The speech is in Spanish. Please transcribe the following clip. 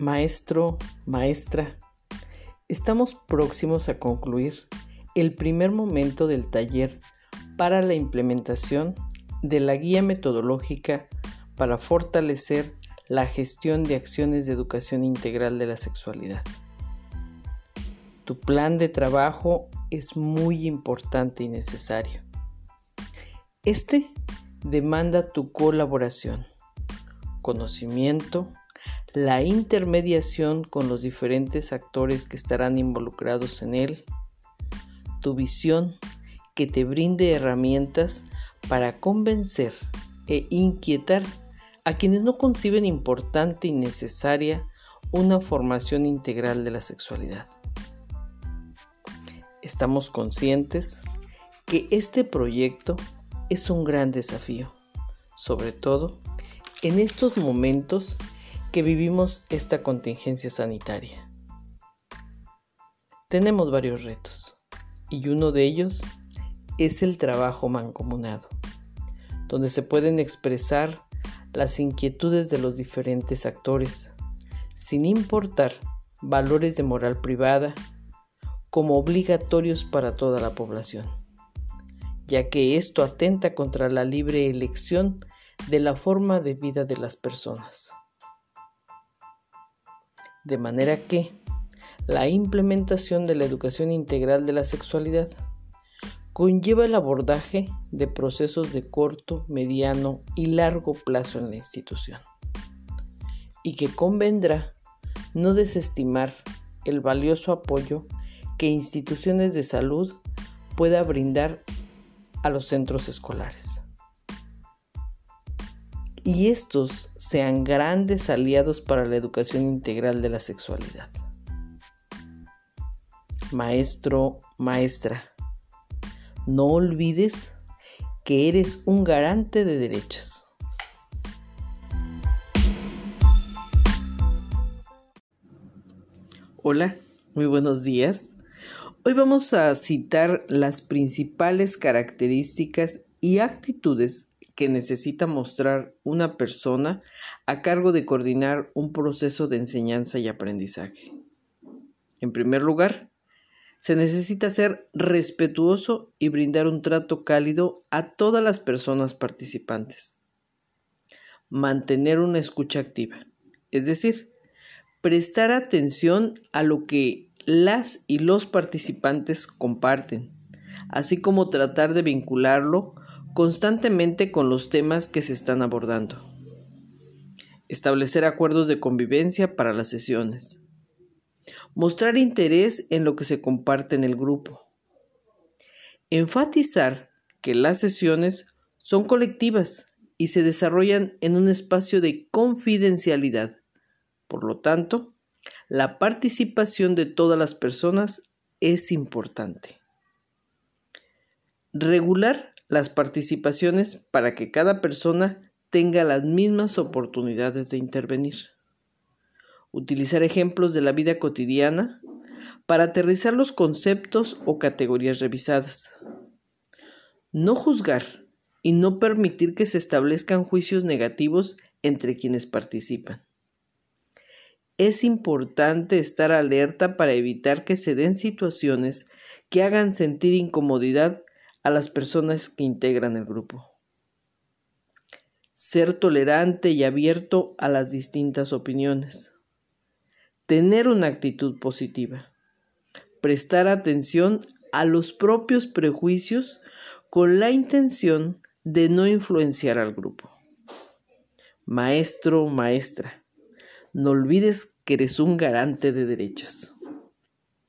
Maestro, maestra, estamos próximos a concluir el primer momento del taller para la implementación de la guía metodológica para fortalecer la gestión de acciones de educación integral de la sexualidad. Tu plan de trabajo es muy importante y necesario. Este demanda tu colaboración, conocimiento, la intermediación con los diferentes actores que estarán involucrados en él, tu visión que te brinde herramientas para convencer e inquietar a quienes no conciben importante y necesaria una formación integral de la sexualidad. Estamos conscientes que este proyecto es un gran desafío, sobre todo en estos momentos que vivimos esta contingencia sanitaria. Tenemos varios retos y uno de ellos es el trabajo mancomunado, donde se pueden expresar las inquietudes de los diferentes actores, sin importar valores de moral privada como obligatorios para toda la población, ya que esto atenta contra la libre elección de la forma de vida de las personas. De manera que la implementación de la educación integral de la sexualidad conlleva el abordaje de procesos de corto, mediano y largo plazo en la institución y que convendrá no desestimar el valioso apoyo que instituciones de salud pueda brindar a los centros escolares. Y estos sean grandes aliados para la educación integral de la sexualidad. Maestro, maestra, no olvides que eres un garante de derechos. Hola, muy buenos días. Hoy vamos a citar las principales características y actitudes que necesita mostrar una persona a cargo de coordinar un proceso de enseñanza y aprendizaje. En primer lugar, se necesita ser respetuoso y brindar un trato cálido a todas las personas participantes. Mantener una escucha activa, es decir, prestar atención a lo que las y los participantes comparten, así como tratar de vincularlo constantemente con los temas que se están abordando. Establecer acuerdos de convivencia para las sesiones Mostrar interés en lo que se comparte en el grupo. Enfatizar que las sesiones son colectivas y se desarrollan en un espacio de confidencialidad. Por lo tanto, la participación de todas las personas es importante. Regular las participaciones para que cada persona tenga las mismas oportunidades de intervenir utilizar ejemplos de la vida cotidiana para aterrizar los conceptos o categorías revisadas. No juzgar y no permitir que se establezcan juicios negativos entre quienes participan. Es importante estar alerta para evitar que se den situaciones que hagan sentir incomodidad a las personas que integran el grupo. Ser tolerante y abierto a las distintas opiniones tener una actitud positiva, prestar atención a los propios prejuicios con la intención de no influenciar al grupo. Maestro, maestra, no olvides que eres un garante de derechos.